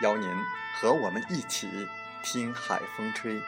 邀您和我们一起听海风吹。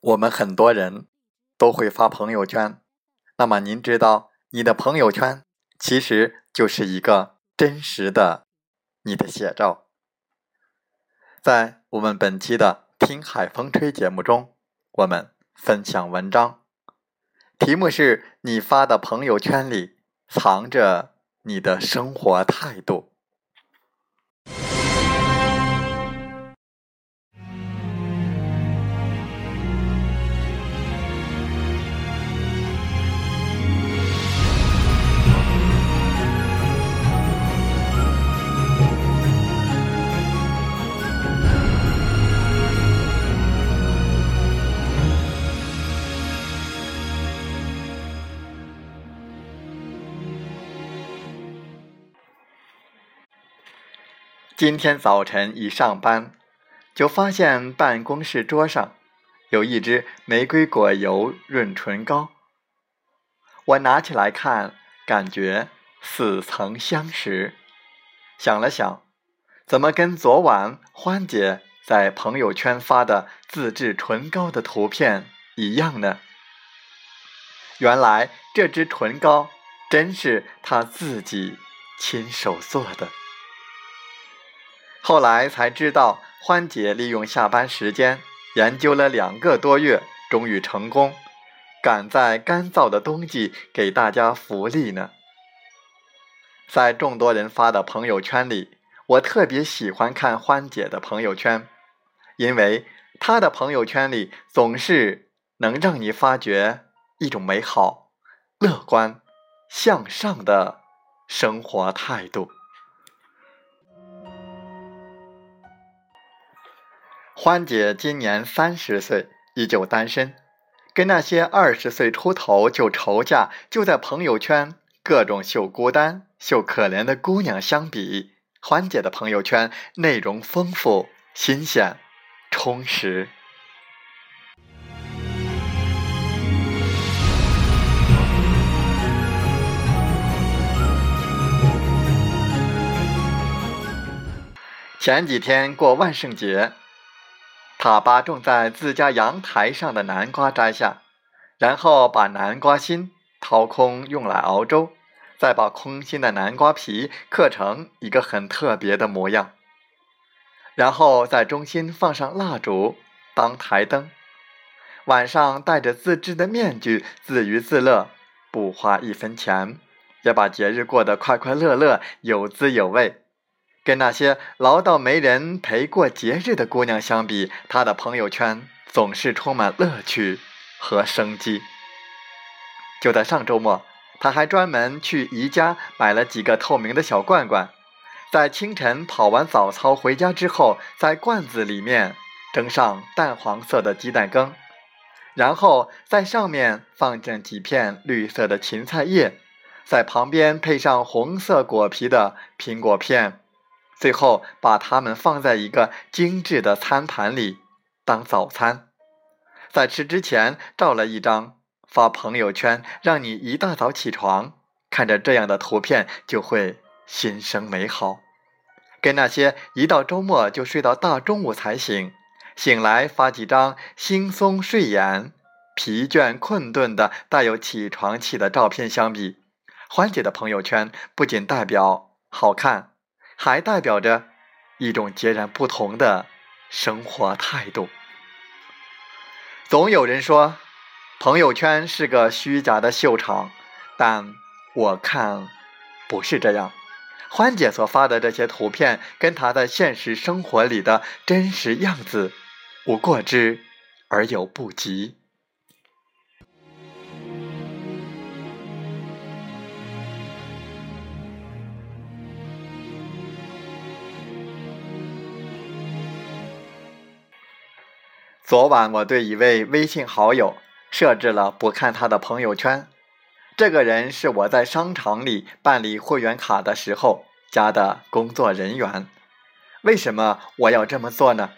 我们很多人都会发朋友圈。那么您知道，你的朋友圈其实就是一个真实的你的写照。在我们本期的《听海风吹》节目中，我们分享文章，题目是你发的朋友圈里藏着你的生活态度。今天早晨一上班，就发现办公室桌上有一支玫瑰果油润唇膏。我拿起来看，感觉似曾相识。想了想，怎么跟昨晚欢姐在朋友圈发的自制唇膏的图片一样呢？原来这支唇膏真是她自己亲手做的。后来才知道，欢姐利用下班时间研究了两个多月，终于成功，赶在干燥的冬季给大家福利呢。在众多人发的朋友圈里，我特别喜欢看欢姐的朋友圈，因为她的朋友圈里总是能让你发觉一种美好、乐观、向上的生活态度。欢姐今年三十岁，依旧单身，跟那些二十岁出头就愁嫁、就在朋友圈各种秀孤单、秀可怜的姑娘相比，欢姐的朋友圈内容丰富、新鲜、充实。前几天过万圣节。他把种在自家阳台上的南瓜摘下，然后把南瓜心掏空用来熬粥，再把空心的南瓜皮刻成一个很特别的模样，然后在中心放上蜡烛当台灯。晚上戴着自制的面具自娱自乐，不花一分钱，也把节日过得快快乐乐、有滋有味。跟那些唠叨没人陪过节日的姑娘相比，她的朋友圈总是充满乐趣和生机。就在上周末，她还专门去宜家买了几个透明的小罐罐，在清晨跑完早操回家之后，在罐子里面蒸上淡黄色的鸡蛋羹，然后在上面放上几片绿色的芹菜叶，在旁边配上红色果皮的苹果片。最后把它们放在一个精致的餐盘里当早餐，在吃之前照了一张发朋友圈，让你一大早起床看着这样的图片就会心生美好，跟那些一到周末就睡到大中午才醒，醒来发几张惺忪睡眼、疲倦困顿的带有起床气的照片相比，欢姐的朋友圈不仅代表好看。还代表着一种截然不同的生活态度。总有人说，朋友圈是个虚假的秀场，但我看不是这样。欢姐所发的这些图片，跟她在现实生活里的真实样子，无过之而有不及。昨晚我对一位微信好友设置了不看他的朋友圈。这个人是我在商场里办理会员卡的时候加的工作人员。为什么我要这么做呢？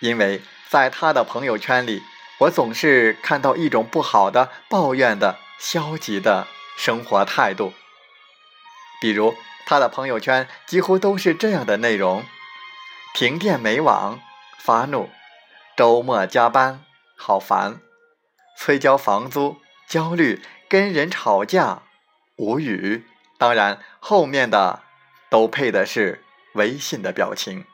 因为在他的朋友圈里，我总是看到一种不好的、抱怨的、消极的生活态度。比如，他的朋友圈几乎都是这样的内容：停电没网，发怒。周末加班，好烦；催交房租，焦虑；跟人吵架，无语。当然，后面的都配的是微信的表情。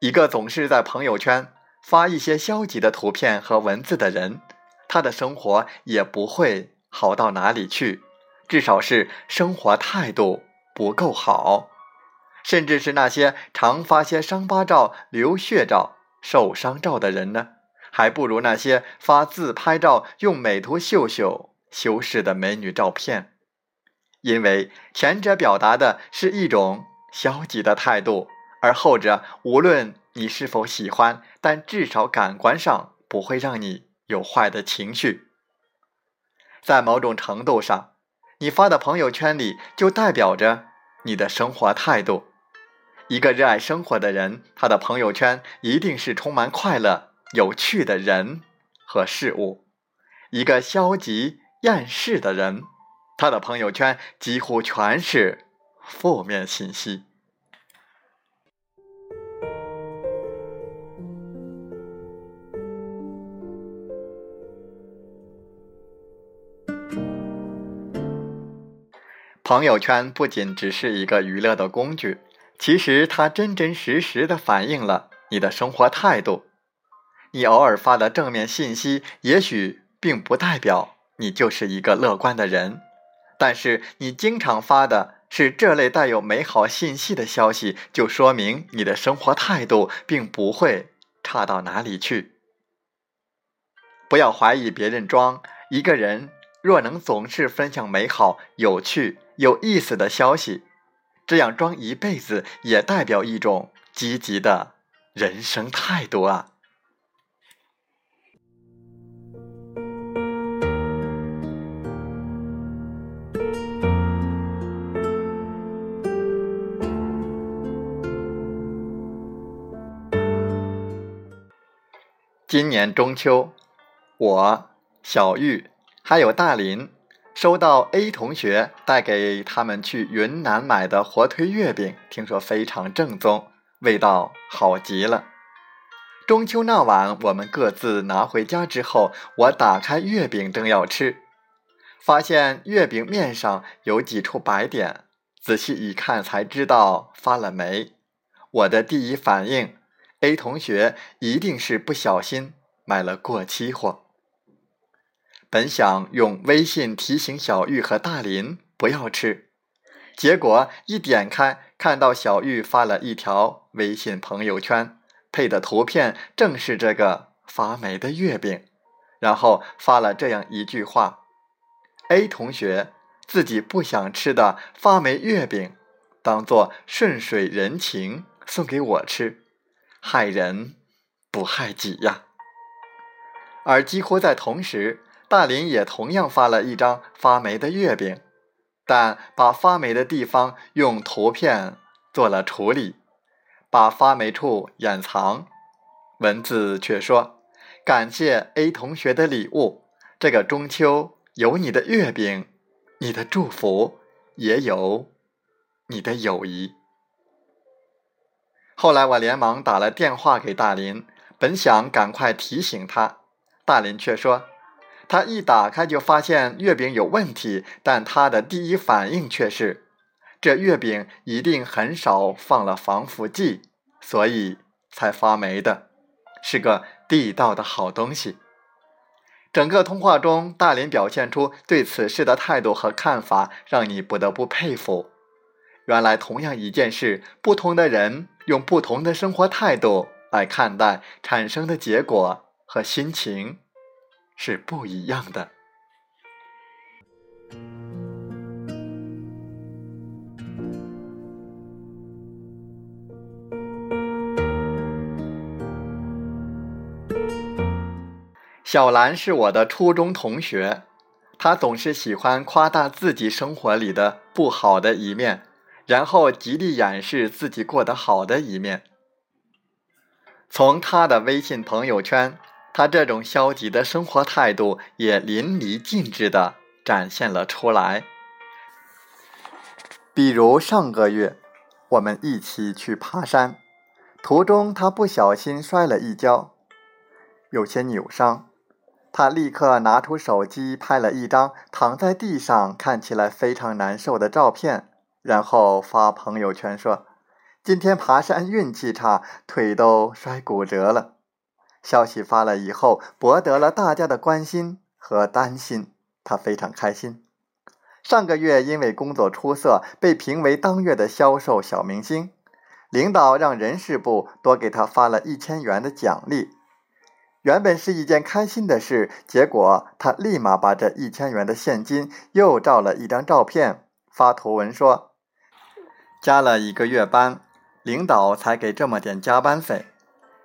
一个总是在朋友圈发一些消极的图片和文字的人，他的生活也不会好到哪里去，至少是生活态度不够好。甚至是那些常发些伤疤照、流血照。受伤照的人呢，还不如那些发自拍照、用美图秀秀修饰的美女照片，因为前者表达的是一种消极的态度，而后者无论你是否喜欢，但至少感官上不会让你有坏的情绪。在某种程度上，你发的朋友圈里就代表着你的生活态度。一个热爱生活的人，他的朋友圈一定是充满快乐、有趣的人和事物。一个消极厌世的人，他的朋友圈几乎全是负面信息。朋友圈不仅只是一个娱乐的工具。其实，它真真实实的反映了你的生活态度。你偶尔发的正面信息，也许并不代表你就是一个乐观的人。但是，你经常发的是这类带有美好信息的消息，就说明你的生活态度并不会差到哪里去。不要怀疑别人装。一个人若能总是分享美好、有趣、有意思的消息。这样装一辈子，也代表一种积极的人生态度啊！今年中秋，我、小玉还有大林。收到 A 同学带给他们去云南买的火腿月饼，听说非常正宗，味道好极了。中秋那晚，我们各自拿回家之后，我打开月饼正要吃，发现月饼面上有几处白点，仔细一看才知道发了霉。我的第一反应，A 同学一定是不小心买了过期货。本想用微信提醒小玉和大林不要吃，结果一点开，看到小玉发了一条微信朋友圈，配的图片正是这个发霉的月饼，然后发了这样一句话：“A 同学自己不想吃的发霉月饼，当做顺水人情送给我吃，害人不害己呀。”而几乎在同时。大林也同样发了一张发霉的月饼，但把发霉的地方用图片做了处理，把发霉处掩藏。文字却说：“感谢 A 同学的礼物，这个中秋有你的月饼，你的祝福，也有你的友谊。”后来我连忙打了电话给大林，本想赶快提醒他，大林却说。他一打开就发现月饼有问题，但他的第一反应却是，这月饼一定很少放了防腐剂，所以才发霉的，是个地道的好东西。整个通话中，大林表现出对此事的态度和看法，让你不得不佩服。原来，同样一件事，不同的人用不同的生活态度来看待，产生的结果和心情。是不一样的。小兰是我的初中同学，她总是喜欢夸大自己生活里的不好的一面，然后极力掩饰自己过得好的一面。从她的微信朋友圈。他这种消极的生活态度也淋漓尽致地展现了出来。比如上个月，我们一起去爬山，途中他不小心摔了一跤，有些扭伤。他立刻拿出手机拍了一张躺在地上看起来非常难受的照片，然后发朋友圈说：“今天爬山运气差，腿都摔骨折了。”消息发了以后，博得了大家的关心和担心，他非常开心。上个月因为工作出色，被评为当月的销售小明星，领导让人事部多给他发了一千元的奖励。原本是一件开心的事，结果他立马把这一千元的现金又照了一张照片，发图文说：“加了一个月班，领导才给这么点加班费。”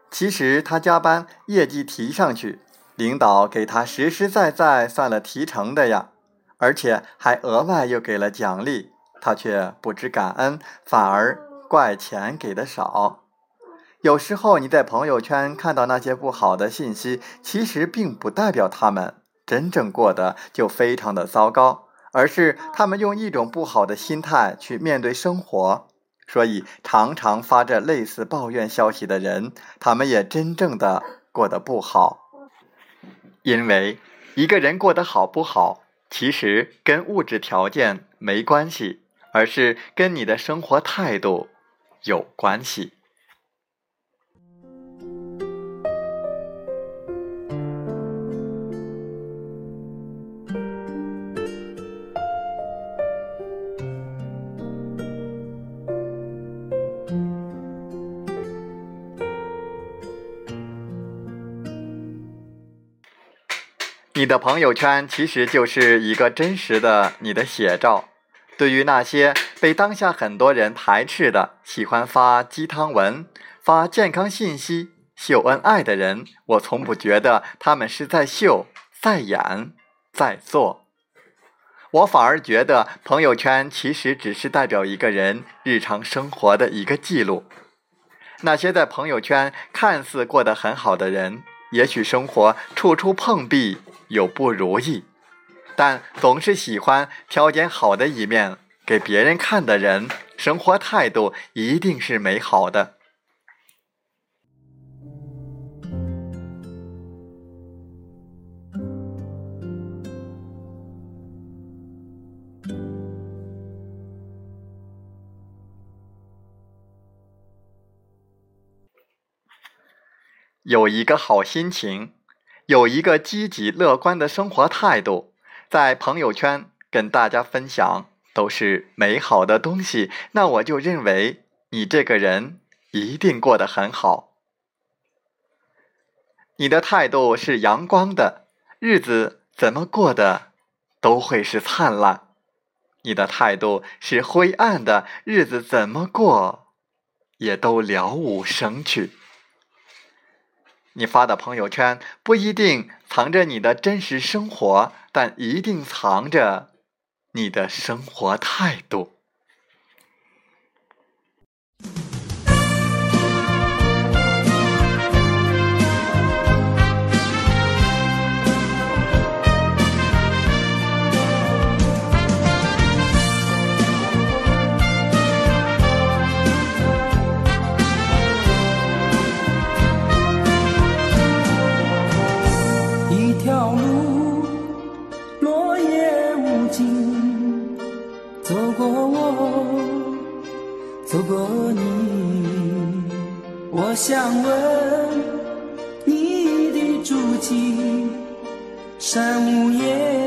其实他加班，业绩提上去，领导给他实实在在算了提成的呀，而且还额外又给了奖励，他却不知感恩，反而怪钱给的少。有时候你在朋友圈看到那些不好的信息，其实并不代表他们真正过得就非常的糟糕，而是他们用一种不好的心态去面对生活。所以，常常发着类似抱怨消息的人，他们也真正的过得不好。因为一个人过得好不好，其实跟物质条件没关系，而是跟你的生活态度有关系。你的朋友圈其实就是一个真实的你的写照。对于那些被当下很多人排斥的、喜欢发鸡汤文、发健康信息、秀恩爱的人，我从不觉得他们是在秀、在演、在做。我反而觉得朋友圈其实只是代表一个人日常生活的一个记录。那些在朋友圈看似过得很好的人，也许生活处处碰壁。有不如意，但总是喜欢挑拣好的一面给别人看的人，生活态度一定是美好的。有一个好心情。有一个积极乐观的生活态度，在朋友圈跟大家分享都是美好的东西，那我就认为你这个人一定过得很好。你的态度是阳光的，日子怎么过的都会是灿烂；你的态度是灰暗的，日子怎么过也都了无生趣。你发的朋友圈不一定藏着你的真实生活，但一定藏着你的生活态度。如果你我想问你的足迹山无言